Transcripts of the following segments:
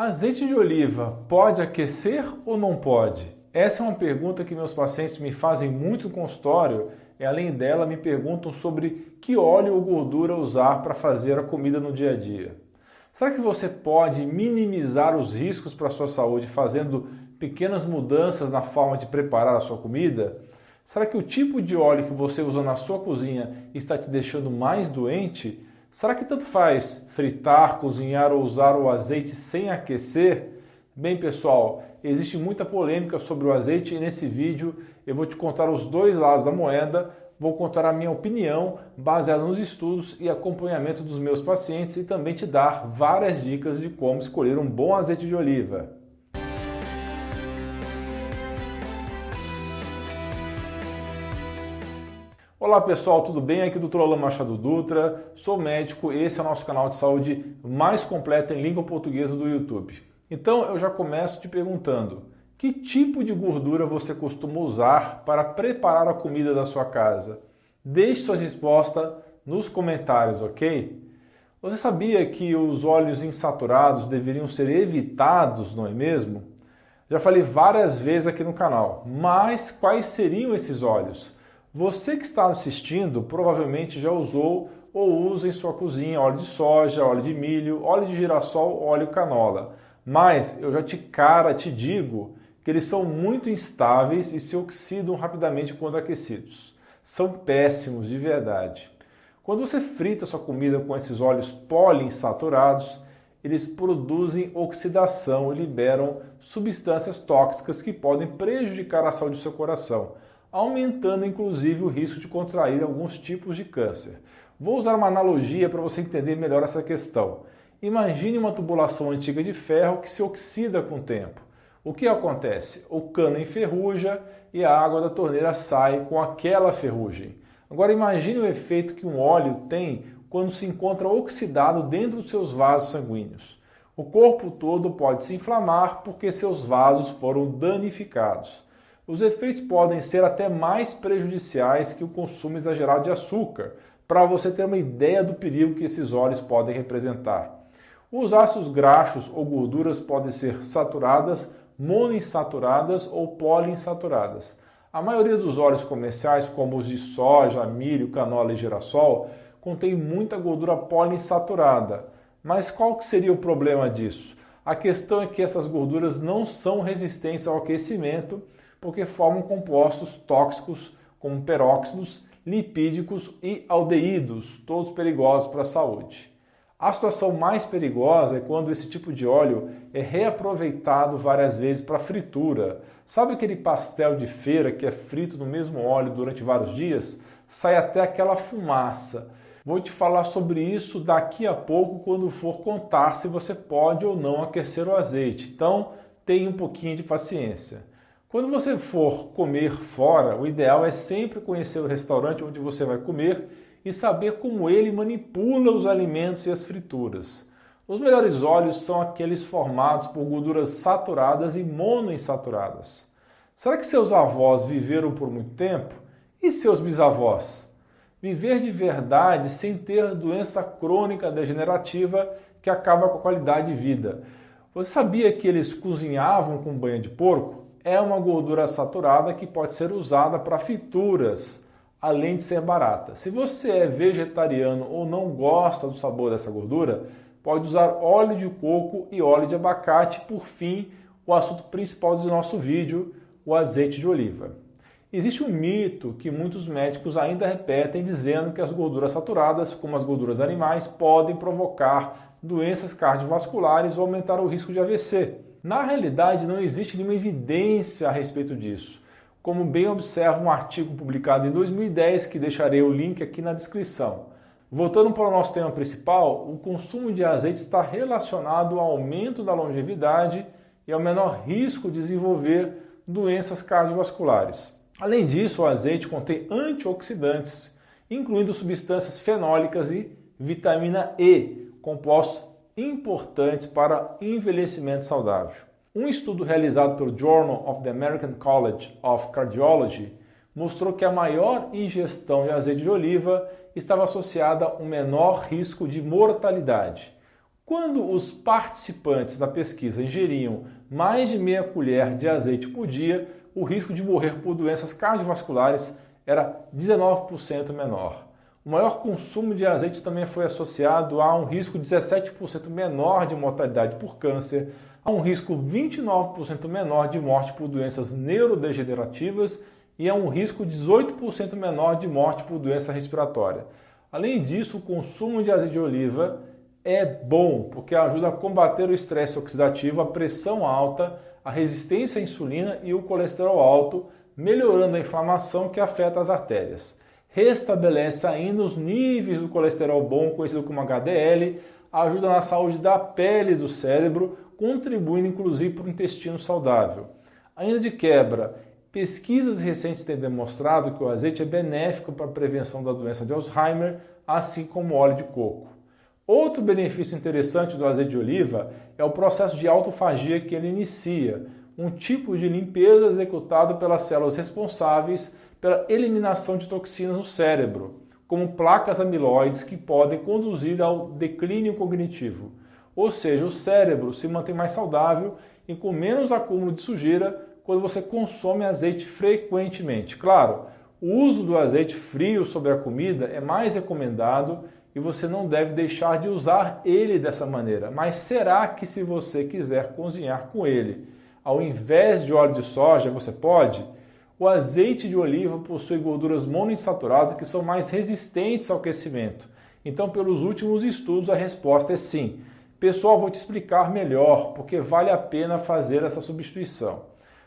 Azeite de oliva pode aquecer ou não pode? Essa é uma pergunta que meus pacientes me fazem muito no consultório e além dela me perguntam sobre que óleo ou gordura usar para fazer a comida no dia a dia. Será que você pode minimizar os riscos para a sua saúde fazendo pequenas mudanças na forma de preparar a sua comida? Será que o tipo de óleo que você usa na sua cozinha está te deixando mais doente? Será que tanto faz fritar, cozinhar ou usar o azeite sem aquecer? Bem, pessoal, existe muita polêmica sobre o azeite e nesse vídeo eu vou te contar os dois lados da moeda, vou contar a minha opinião baseada nos estudos e acompanhamento dos meus pacientes e também te dar várias dicas de como escolher um bom azeite de oliva. Olá pessoal, tudo bem? Aqui é o Dr. Alan Machado Dutra, sou médico e esse é o nosso canal de saúde mais completo em língua portuguesa do YouTube. Então eu já começo te perguntando: que tipo de gordura você costuma usar para preparar a comida da sua casa? Deixe sua resposta nos comentários, ok? Você sabia que os óleos insaturados deveriam ser evitados, não é mesmo? Já falei várias vezes aqui no canal, mas quais seriam esses óleos? Você que está assistindo provavelmente já usou ou usa em sua cozinha óleo de soja, óleo de milho, óleo de girassol, óleo canola. Mas eu já te cara te digo que eles são muito instáveis e se oxidam rapidamente quando aquecidos. São péssimos de verdade. Quando você frita sua comida com esses óleos poliinsaturados, eles produzem oxidação e liberam substâncias tóxicas que podem prejudicar a saúde do seu coração aumentando inclusive o risco de contrair alguns tipos de câncer. Vou usar uma analogia para você entender melhor essa questão. Imagine uma tubulação antiga de ferro que se oxida com o tempo. O que acontece? O cano enferruja e a água da torneira sai com aquela ferrugem. Agora imagine o efeito que um óleo tem quando se encontra oxidado dentro dos seus vasos sanguíneos. O corpo todo pode se inflamar porque seus vasos foram danificados. Os efeitos podem ser até mais prejudiciais que o consumo exagerado de açúcar, para você ter uma ideia do perigo que esses óleos podem representar. Os ácidos graxos ou gorduras podem ser saturadas, monoinsaturadas ou poliinsaturadas. A maioria dos óleos comerciais, como os de soja, milho, canola e girassol, contém muita gordura poliinsaturada. Mas qual que seria o problema disso? A questão é que essas gorduras não são resistentes ao aquecimento porque formam compostos tóxicos como peróxidos, lipídicos e aldeídos, todos perigosos para a saúde. A situação mais perigosa é quando esse tipo de óleo é reaproveitado várias vezes para fritura. Sabe aquele pastel de feira que é frito no mesmo óleo durante vários dias? Sai até aquela fumaça. Vou te falar sobre isso daqui a pouco quando for contar se você pode ou não aquecer o azeite. Então, tenha um pouquinho de paciência. Quando você for comer fora, o ideal é sempre conhecer o restaurante onde você vai comer e saber como ele manipula os alimentos e as frituras. Os melhores óleos são aqueles formados por gorduras saturadas e monoinsaturadas. Será que seus avós viveram por muito tempo? E seus bisavós? Viver de verdade sem ter doença crônica degenerativa que acaba com a qualidade de vida. Você sabia que eles cozinhavam com banha de porco? É uma gordura saturada que pode ser usada para frituras, além de ser barata. Se você é vegetariano ou não gosta do sabor dessa gordura, pode usar óleo de coco e óleo de abacate. Por fim, o assunto principal do nosso vídeo, o azeite de oliva. Existe um mito que muitos médicos ainda repetem dizendo que as gorduras saturadas, como as gorduras animais, podem provocar doenças cardiovasculares ou aumentar o risco de AVC. Na realidade, não existe nenhuma evidência a respeito disso, como bem observa um artigo publicado em 2010 que deixarei o link aqui na descrição. Voltando para o nosso tema principal, o consumo de azeite está relacionado ao aumento da longevidade e ao menor risco de desenvolver doenças cardiovasculares. Além disso, o azeite contém antioxidantes, incluindo substâncias fenólicas e vitamina E, compostos importantes para envelhecimento saudável. Um estudo realizado pelo Journal of the American College of Cardiology mostrou que a maior ingestão de azeite de oliva estava associada a um menor risco de mortalidade. Quando os participantes da pesquisa ingeriam mais de meia colher de azeite por dia, o risco de morrer por doenças cardiovasculares era 19% menor. O maior consumo de azeite também foi associado a um risco 17% menor de mortalidade por câncer, a um risco 29% menor de morte por doenças neurodegenerativas e a um risco 18% menor de morte por doença respiratória. Além disso, o consumo de azeite de oliva é bom porque ajuda a combater o estresse oxidativo, a pressão alta, a resistência à insulina e o colesterol alto, melhorando a inflamação que afeta as artérias. Restabelece ainda os níveis do colesterol bom, conhecido como HDL, ajuda na saúde da pele e do cérebro, contribuindo inclusive para o intestino saudável. Ainda de quebra, pesquisas recentes têm demonstrado que o azeite é benéfico para a prevenção da doença de Alzheimer, assim como o óleo de coco. Outro benefício interessante do azeite de oliva é o processo de autofagia que ele inicia, um tipo de limpeza executado pelas células responsáveis pela eliminação de toxinas no cérebro, como placas amiloides que podem conduzir ao declínio cognitivo. Ou seja, o cérebro se mantém mais saudável e com menos acúmulo de sujeira quando você consome azeite frequentemente. Claro, o uso do azeite frio sobre a comida é mais recomendado e você não deve deixar de usar ele dessa maneira. Mas será que se você quiser cozinhar com ele, ao invés de óleo de soja, você pode? O azeite de oliva possui gorduras monoinsaturadas que são mais resistentes ao aquecimento. Então, pelos últimos estudos, a resposta é sim. Pessoal, vou te explicar melhor, porque vale a pena fazer essa substituição.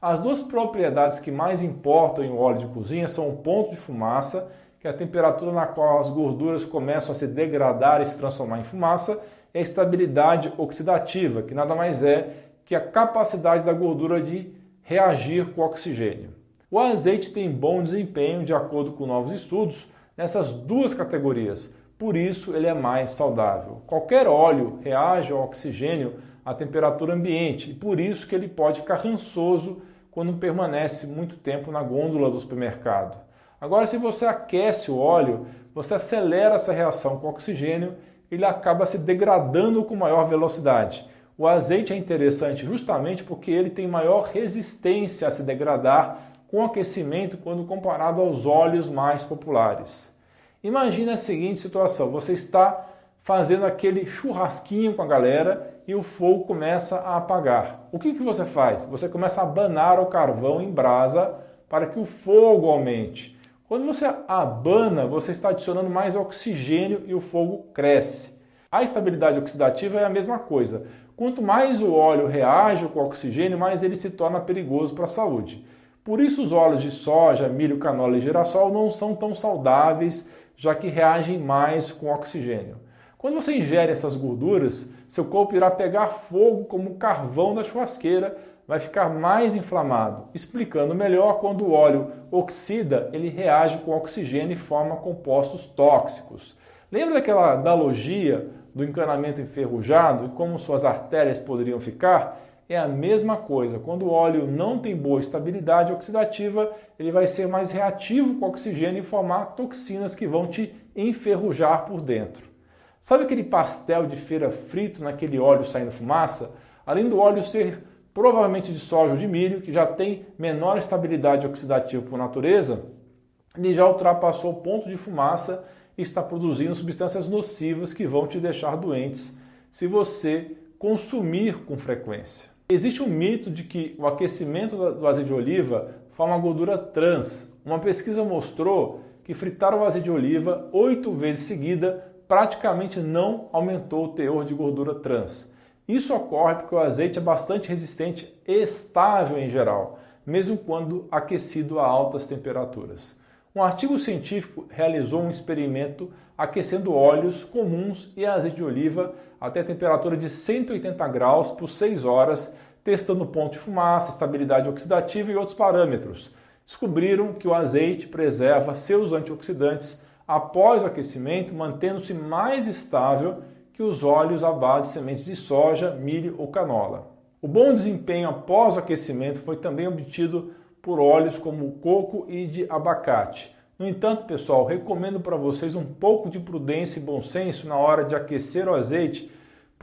As duas propriedades que mais importam em óleo de cozinha são o ponto de fumaça que a temperatura na qual as gorduras começam a se degradar e se transformar em fumaça é a estabilidade oxidativa, que nada mais é que a capacidade da gordura de reagir com o oxigênio. O azeite tem bom desempenho, de acordo com novos estudos, nessas duas categorias, por isso ele é mais saudável. Qualquer óleo reage ao oxigênio à temperatura ambiente e por isso que ele pode ficar rançoso quando permanece muito tempo na gôndola do supermercado. Agora, se você aquece o óleo, você acelera essa reação com o oxigênio, ele acaba se degradando com maior velocidade. O azeite é interessante justamente porque ele tem maior resistência a se degradar com aquecimento quando comparado aos óleos mais populares. Imagine a seguinte situação: você está fazendo aquele churrasquinho com a galera e o fogo começa a apagar. O que, que você faz? Você começa a abanar o carvão em brasa para que o fogo aumente. Quando você abana, você está adicionando mais oxigênio e o fogo cresce. A estabilidade oxidativa é a mesma coisa. Quanto mais o óleo reage com o oxigênio, mais ele se torna perigoso para a saúde. Por isso, os óleos de soja, milho, canola e girassol não são tão saudáveis, já que reagem mais com oxigênio. Quando você ingere essas gorduras, seu corpo irá pegar fogo como o carvão da churrasqueira, vai ficar mais inflamado. Explicando melhor, quando o óleo oxida, ele reage com oxigênio e forma compostos tóxicos. Lembra daquela analogia do encanamento enferrujado e como suas artérias poderiam ficar? É a mesma coisa. Quando o óleo não tem boa estabilidade oxidativa, ele vai ser mais reativo com oxigênio e formar toxinas que vão te enferrujar por dentro. Sabe aquele pastel de feira frito naquele óleo saindo fumaça? Além do óleo ser provavelmente de soja ou de milho, que já tem menor estabilidade oxidativa por natureza, ele já ultrapassou o ponto de fumaça e está produzindo substâncias nocivas que vão te deixar doentes se você consumir com frequência. Existe um mito de que o aquecimento do azeite de oliva forma gordura trans. Uma pesquisa mostrou que fritar o azeite de oliva oito vezes seguida praticamente não aumentou o teor de gordura trans. Isso ocorre porque o azeite é bastante resistente e estável em geral, mesmo quando aquecido a altas temperaturas. Um artigo científico realizou um experimento aquecendo óleos comuns e azeite de oliva até temperatura de 180 graus por 6 horas, testando ponto de fumaça, estabilidade oxidativa e outros parâmetros. Descobriram que o azeite preserva seus antioxidantes após o aquecimento, mantendo-se mais estável que os óleos à base de sementes de soja, milho ou canola. O bom desempenho após o aquecimento foi também obtido por óleos como coco e de abacate. No entanto, pessoal, recomendo para vocês um pouco de prudência e bom senso na hora de aquecer o azeite,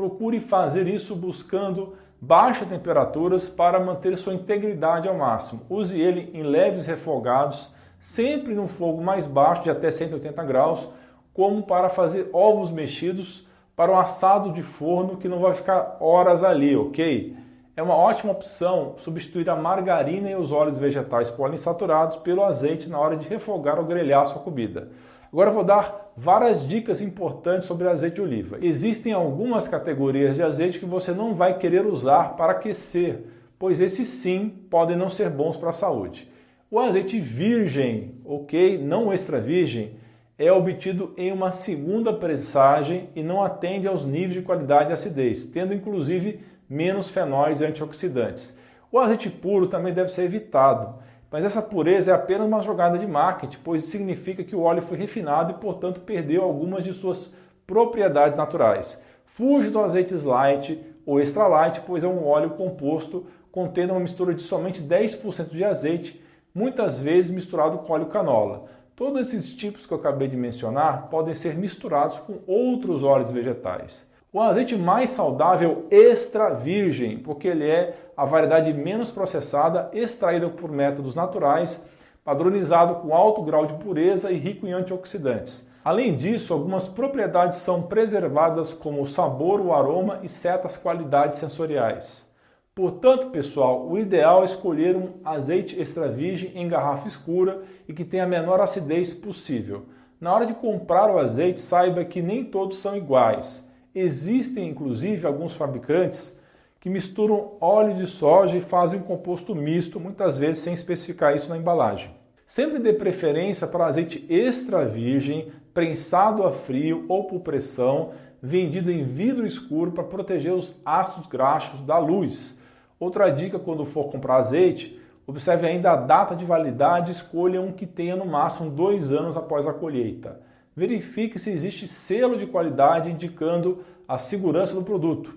procure fazer isso buscando baixas temperaturas para manter sua integridade ao máximo. Use ele em leves refogados, sempre num fogo mais baixo, de até 180 graus, como para fazer ovos mexidos para um assado de forno que não vai ficar horas ali, ok? É uma ótima opção substituir a margarina e os óleos vegetais poliinsaturados pelo azeite na hora de refogar ou grelhar sua comida. Agora eu vou dar várias dicas importantes sobre azeite de oliva. Existem algumas categorias de azeite que você não vai querer usar para aquecer, pois esses sim podem não ser bons para a saúde. O azeite virgem, ok, não extra virgem, é obtido em uma segunda pressagem e não atende aos níveis de qualidade e acidez, tendo inclusive menos fenóis e antioxidantes. O azeite puro também deve ser evitado mas essa pureza é apenas uma jogada de marketing, pois significa que o óleo foi refinado e, portanto, perdeu algumas de suas propriedades naturais. Fuge do azeites light ou extra light, pois é um óleo composto contendo uma mistura de somente 10% de azeite, muitas vezes misturado com óleo canola. Todos esses tipos que eu acabei de mencionar podem ser misturados com outros óleos vegetais. O azeite mais saudável extra virgem, porque ele é a variedade menos processada, extraída por métodos naturais, padronizado com alto grau de pureza e rico em antioxidantes. Além disso, algumas propriedades são preservadas como o sabor, o aroma e certas qualidades sensoriais. Portanto, pessoal, o ideal é escolher um azeite extra virgem em garrafa escura e que tenha a menor acidez possível. Na hora de comprar o azeite, saiba que nem todos são iguais. Existem inclusive alguns fabricantes que misturam óleo de soja e fazem um composto misto, muitas vezes sem especificar isso na embalagem. Sempre dê preferência para azeite extra virgem, prensado a frio ou por pressão, vendido em vidro escuro para proteger os ácidos graxos da luz. Outra dica quando for comprar azeite, observe ainda a data de validade e escolha um que tenha no máximo dois anos após a colheita verifique se existe selo de qualidade indicando a segurança do produto.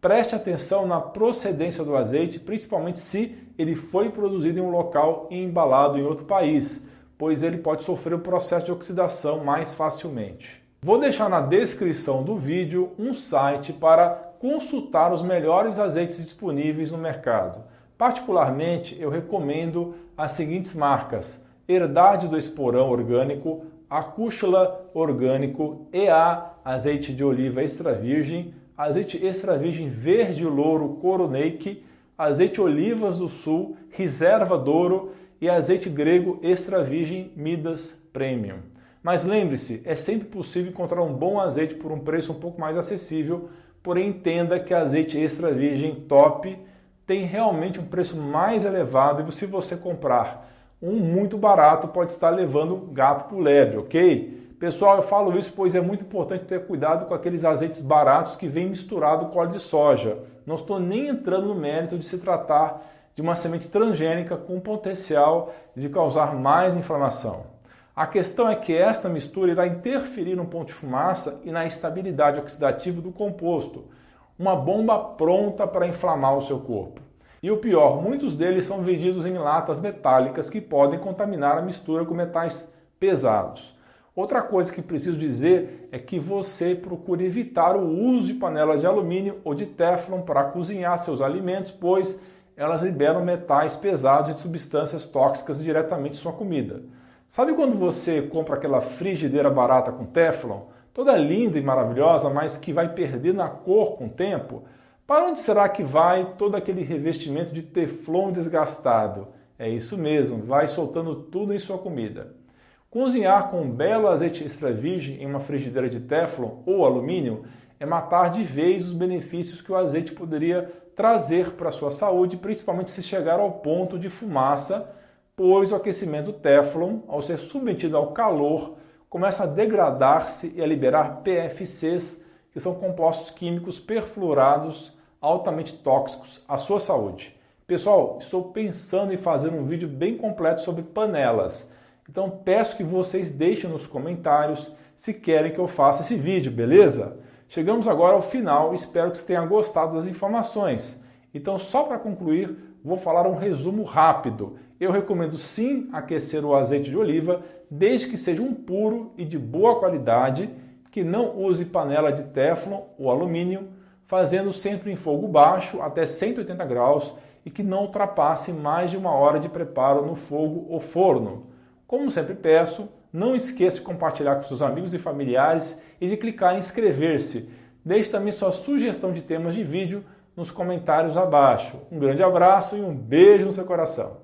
Preste atenção na procedência do azeite, principalmente se ele foi produzido em um local e embalado em outro país, pois ele pode sofrer o processo de oxidação mais facilmente. Vou deixar na descrição do vídeo um site para consultar os melhores azeites disponíveis no mercado. Particularmente, eu recomendo as seguintes marcas: Herdade do Esporão Orgânico, acústula orgânico, EA, azeite de oliva extra virgem, azeite extra virgem verde louro Coroneik, azeite olivas do sul, reserva Douro e azeite grego extra virgem Midas Premium. Mas lembre-se, é sempre possível encontrar um bom azeite por um preço um pouco mais acessível, porém entenda que azeite extra virgem top tem realmente um preço mais elevado e se você comprar um muito barato pode estar levando gato para o lebre, ok? Pessoal, eu falo isso pois é muito importante ter cuidado com aqueles azeites baratos que vêm misturado com óleo de soja. Não estou nem entrando no mérito de se tratar de uma semente transgênica com potencial de causar mais inflamação. A questão é que esta mistura irá interferir no ponto de fumaça e na estabilidade oxidativa do composto, uma bomba pronta para inflamar o seu corpo. E o pior, muitos deles são vendidos em latas metálicas que podem contaminar a mistura com metais pesados. Outra coisa que preciso dizer é que você procure evitar o uso de panelas de alumínio ou de teflon para cozinhar seus alimentos, pois elas liberam metais pesados e substâncias tóxicas diretamente em sua comida. Sabe quando você compra aquela frigideira barata com teflon, toda linda e maravilhosa, mas que vai perder na cor com o tempo? Para onde será que vai todo aquele revestimento de teflon desgastado? É isso mesmo, vai soltando tudo em sua comida. Cozinhar com um belo azeite extra virgem em uma frigideira de teflon ou alumínio é matar de vez os benefícios que o azeite poderia trazer para a sua saúde, principalmente se chegar ao ponto de fumaça, pois o aquecimento teflon, ao ser submetido ao calor, começa a degradar-se e a liberar PFCs, que são compostos químicos perfluorados altamente tóxicos à sua saúde. Pessoal, estou pensando em fazer um vídeo bem completo sobre panelas. Então peço que vocês deixem nos comentários se querem que eu faça esse vídeo, beleza? Chegamos agora ao final, espero que você tenha gostado das informações. Então, só para concluir, vou falar um resumo rápido. Eu recomendo sim aquecer o azeite de oliva, desde que seja um puro e de boa qualidade, que não use panela de teflon ou alumínio, fazendo sempre em fogo baixo até 180 graus e que não ultrapasse mais de uma hora de preparo no fogo ou forno. Como sempre peço, não esqueça de compartilhar com seus amigos e familiares e de clicar em inscrever-se. Deixe também sua sugestão de temas de vídeo nos comentários abaixo. Um grande abraço e um beijo no seu coração.